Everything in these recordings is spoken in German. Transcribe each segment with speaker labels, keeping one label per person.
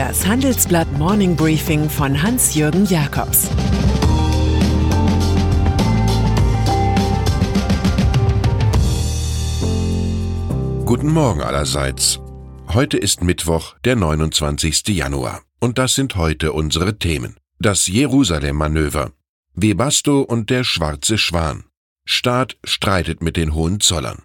Speaker 1: Das Handelsblatt Morning Briefing von Hans-Jürgen Jakobs
Speaker 2: Guten Morgen allerseits. Heute ist Mittwoch, der 29. Januar. Und das sind heute unsere Themen. Das Jerusalem-Manöver. Webasto und der schwarze Schwan. Staat streitet mit den Hohenzollern.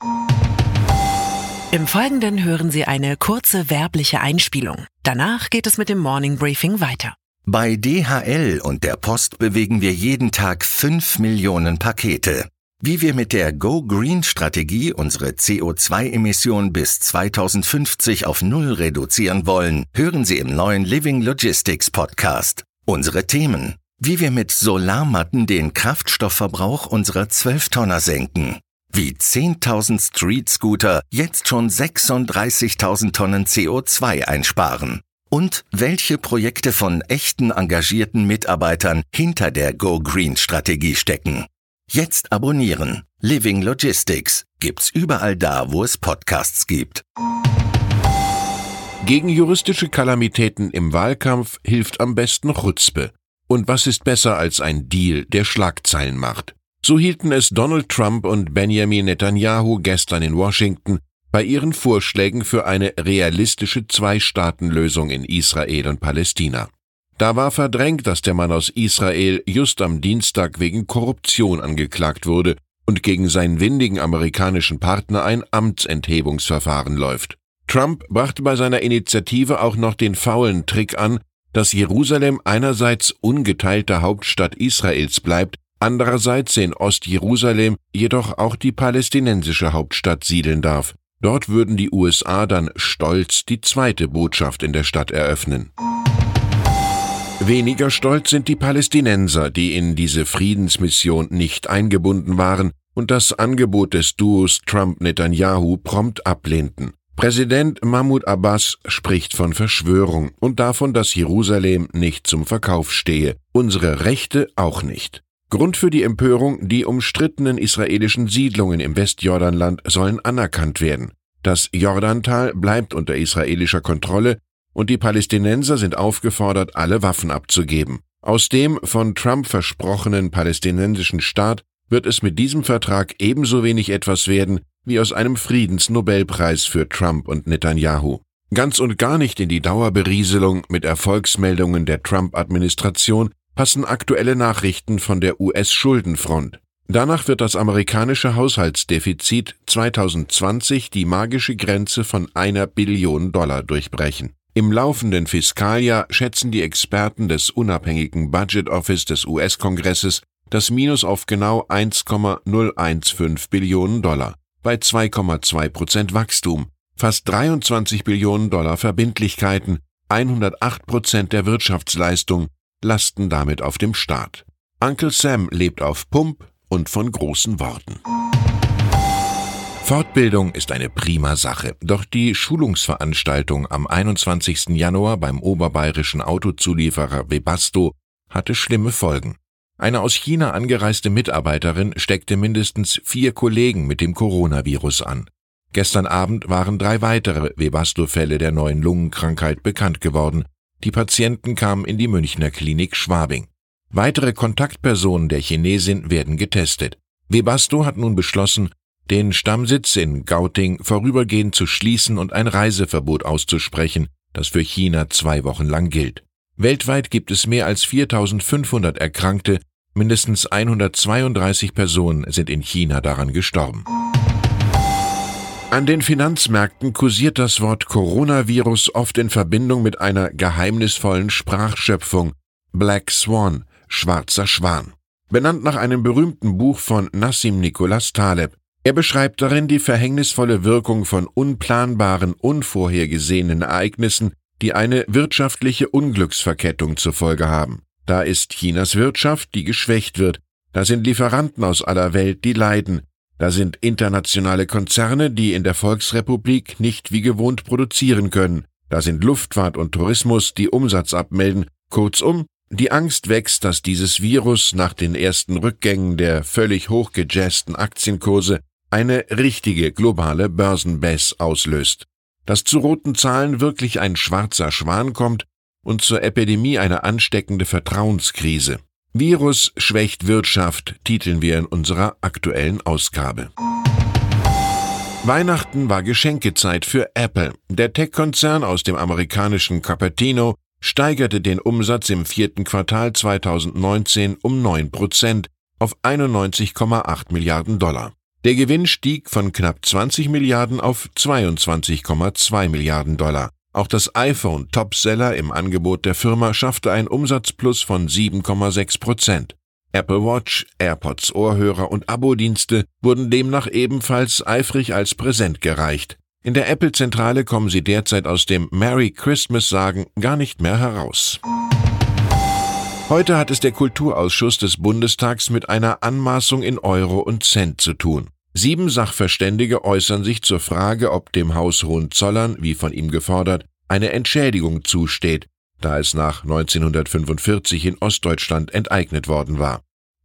Speaker 1: Im Folgenden hören Sie eine kurze werbliche Einspielung. Danach geht es mit dem Morning Briefing weiter.
Speaker 3: Bei DHL und der Post bewegen wir jeden Tag 5 Millionen Pakete. Wie wir mit der Go Green Strategie unsere CO2-Emission bis 2050 auf Null reduzieren wollen, hören Sie im neuen Living Logistics Podcast. Unsere Themen. Wie wir mit Solarmatten den Kraftstoffverbrauch unserer 12-Tonner senken wie 10.000 Street-Scooter jetzt schon 36.000 Tonnen CO2 einsparen. Und welche Projekte von echten engagierten Mitarbeitern hinter der Go Green Strategie stecken. Jetzt abonnieren. Living Logistics gibt's überall da, wo es Podcasts gibt.
Speaker 2: Gegen juristische Kalamitäten im Wahlkampf hilft am besten Chutzpe. Und was ist besser als ein Deal, der Schlagzeilen macht? So hielten es Donald Trump und Benjamin Netanyahu gestern in Washington bei ihren Vorschlägen für eine realistische Zwei-Staaten-Lösung in Israel und Palästina. Da war verdrängt, dass der Mann aus Israel just am Dienstag wegen Korruption angeklagt wurde und gegen seinen windigen amerikanischen Partner ein Amtsenthebungsverfahren läuft. Trump brachte bei seiner Initiative auch noch den faulen Trick an, dass Jerusalem einerseits ungeteilte Hauptstadt Israels bleibt, andererseits in Ostjerusalem jedoch auch die palästinensische Hauptstadt siedeln darf. Dort würden die USA dann stolz die zweite Botschaft in der Stadt eröffnen. Weniger stolz sind die Palästinenser, die in diese Friedensmission nicht eingebunden waren und das Angebot des Duos Trump-Netanyahu prompt ablehnten. Präsident Mahmoud Abbas spricht von Verschwörung und davon, dass Jerusalem nicht zum Verkauf stehe, unsere Rechte auch nicht. Grund für die Empörung, die umstrittenen israelischen Siedlungen im Westjordanland sollen anerkannt werden. Das Jordantal bleibt unter israelischer Kontrolle und die Palästinenser sind aufgefordert, alle Waffen abzugeben. Aus dem von Trump versprochenen palästinensischen Staat wird es mit diesem Vertrag ebenso wenig etwas werden wie aus einem Friedensnobelpreis für Trump und Netanyahu. Ganz und gar nicht in die Dauerberieselung mit Erfolgsmeldungen der Trump-Administration passen aktuelle Nachrichten von der US-Schuldenfront. Danach wird das amerikanische Haushaltsdefizit 2020 die magische Grenze von einer Billion Dollar durchbrechen. Im laufenden Fiskaljahr schätzen die Experten des unabhängigen Budget Office des US-Kongresses das Minus auf genau 1,015 Billionen Dollar bei 2,2 Prozent Wachstum, fast 23 Billionen Dollar Verbindlichkeiten, 108 Prozent der Wirtschaftsleistung lasten damit auf dem Staat. Uncle Sam lebt auf Pump und von großen Worten. Fortbildung ist eine prima Sache, doch die Schulungsveranstaltung am 21. Januar beim oberbayerischen Autozulieferer Webasto hatte schlimme Folgen. Eine aus China angereiste Mitarbeiterin steckte mindestens vier Kollegen mit dem Coronavirus an. Gestern Abend waren drei weitere Webasto-Fälle der neuen Lungenkrankheit bekannt geworden, die Patienten kamen in die Münchner Klinik Schwabing. Weitere Kontaktpersonen der Chinesin werden getestet. Webasto hat nun beschlossen, den Stammsitz in Gauting vorübergehend zu schließen und ein Reiseverbot auszusprechen, das für China zwei Wochen lang gilt. Weltweit gibt es mehr als 4500 Erkrankte, mindestens 132 Personen sind in China daran gestorben. An den Finanzmärkten kursiert das Wort Coronavirus oft in Verbindung mit einer geheimnisvollen Sprachschöpfung Black Swan, schwarzer Schwan. Benannt nach einem berühmten Buch von Nassim Nicholas Taleb. Er beschreibt darin die verhängnisvolle Wirkung von unplanbaren, unvorhergesehenen Ereignissen, die eine wirtschaftliche Unglücksverkettung zur Folge haben. Da ist Chinas Wirtschaft, die geschwächt wird, da sind Lieferanten aus aller Welt, die leiden, da sind internationale Konzerne, die in der Volksrepublik nicht wie gewohnt produzieren können. Da sind Luftfahrt und Tourismus, die Umsatz abmelden. Kurzum, die Angst wächst, dass dieses Virus nach den ersten Rückgängen der völlig hochgejazzten Aktienkurse eine richtige globale Börsenbass auslöst. Dass zu roten Zahlen wirklich ein schwarzer Schwan kommt, und zur Epidemie eine ansteckende Vertrauenskrise. Virus schwächt Wirtschaft, titeln wir in unserer aktuellen Ausgabe. Weihnachten war Geschenkezeit für Apple. Der Tech-Konzern aus dem amerikanischen Cupertino steigerte den Umsatz im vierten Quartal 2019 um 9 Prozent auf 91,8 Milliarden Dollar. Der Gewinn stieg von knapp 20 Milliarden auf 22,2 Milliarden Dollar. Auch das iPhone Topseller im Angebot der Firma schaffte ein Umsatzplus von 7,6 Prozent. Apple Watch, AirPods Ohrhörer und Abo-Dienste wurden demnach ebenfalls eifrig als Präsent gereicht. In der Apple-Zentrale kommen sie derzeit aus dem Merry Christmas-Sagen gar nicht mehr heraus. Heute hat es der Kulturausschuss des Bundestags mit einer Anmaßung in Euro und Cent zu tun. Sieben Sachverständige äußern sich zur Frage, ob dem Haus Hohenzollern, wie von ihm gefordert, eine Entschädigung zusteht, da es nach 1945 in Ostdeutschland enteignet worden war.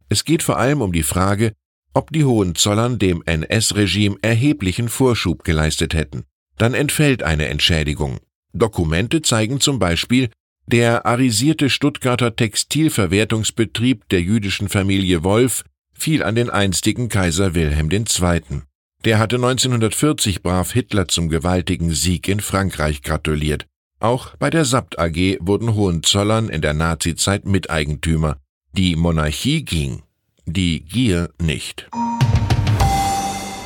Speaker 2: Es geht vor allem um die Frage, ob die Hohenzollern dem NS-Regime erheblichen Vorschub geleistet hätten. Dann entfällt eine Entschädigung. Dokumente zeigen zum Beispiel, der arisierte Stuttgarter Textilverwertungsbetrieb der jüdischen Familie Wolf fiel an den einstigen Kaiser Wilhelm II. Der hatte 1940 brav Hitler zum gewaltigen Sieg in Frankreich gratuliert. Auch bei der Sabt AG wurden Hohenzollern in der Nazizeit Miteigentümer. Die Monarchie ging, die Gier nicht.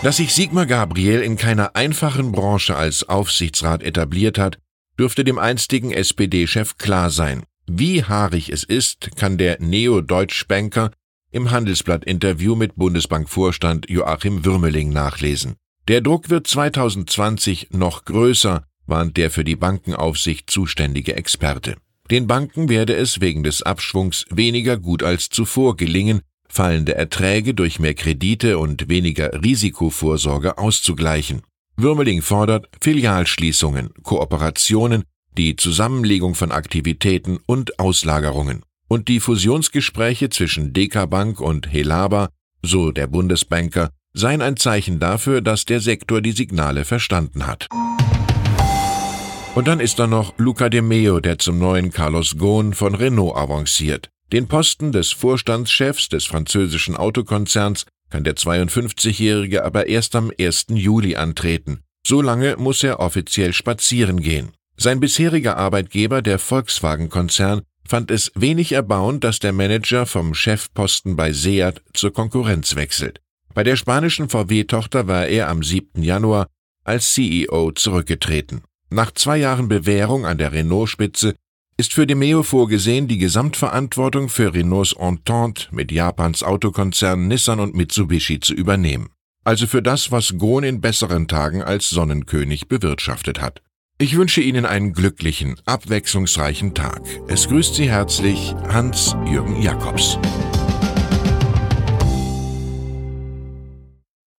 Speaker 2: Dass sich Sigmar Gabriel in keiner einfachen Branche als Aufsichtsrat etabliert hat, dürfte dem einstigen SPD-Chef klar sein. Wie haarig es ist, kann der Neo-Deutsch-Banker im Handelsblatt-Interview mit Bundesbankvorstand Joachim Würmeling nachlesen. Der Druck wird 2020 noch größer, warnt der für die Bankenaufsicht zuständige Experte. Den Banken werde es wegen des Abschwungs weniger gut als zuvor gelingen, fallende Erträge durch mehr Kredite und weniger Risikovorsorge auszugleichen. Würmeling fordert Filialschließungen, Kooperationen, die Zusammenlegung von Aktivitäten und Auslagerungen und die Fusionsgespräche zwischen DK Bank und Helaba, so der Bundesbanker, seien ein Zeichen dafür, dass der Sektor die Signale verstanden hat. Und dann ist da noch Luca de Meo, der zum neuen Carlos Ghosn von Renault avanciert. Den Posten des Vorstandschefs des französischen Autokonzerns kann der 52-Jährige aber erst am 1. Juli antreten. So lange muss er offiziell spazieren gehen. Sein bisheriger Arbeitgeber, der Volkswagen-Konzern, fand es wenig erbauend, dass der Manager vom Chefposten bei Seat zur Konkurrenz wechselt. Bei der spanischen VW-Tochter war er am 7. Januar als CEO zurückgetreten. Nach zwei Jahren Bewährung an der Renault-Spitze ist für Demeo vorgesehen, die Gesamtverantwortung für Renaults Entente mit Japans Autokonzernen Nissan und Mitsubishi zu übernehmen. Also für das, was Gon in besseren Tagen als Sonnenkönig bewirtschaftet hat. Ich wünsche Ihnen einen glücklichen, abwechslungsreichen Tag. Es grüßt Sie herzlich Hans-Jürgen Jakobs.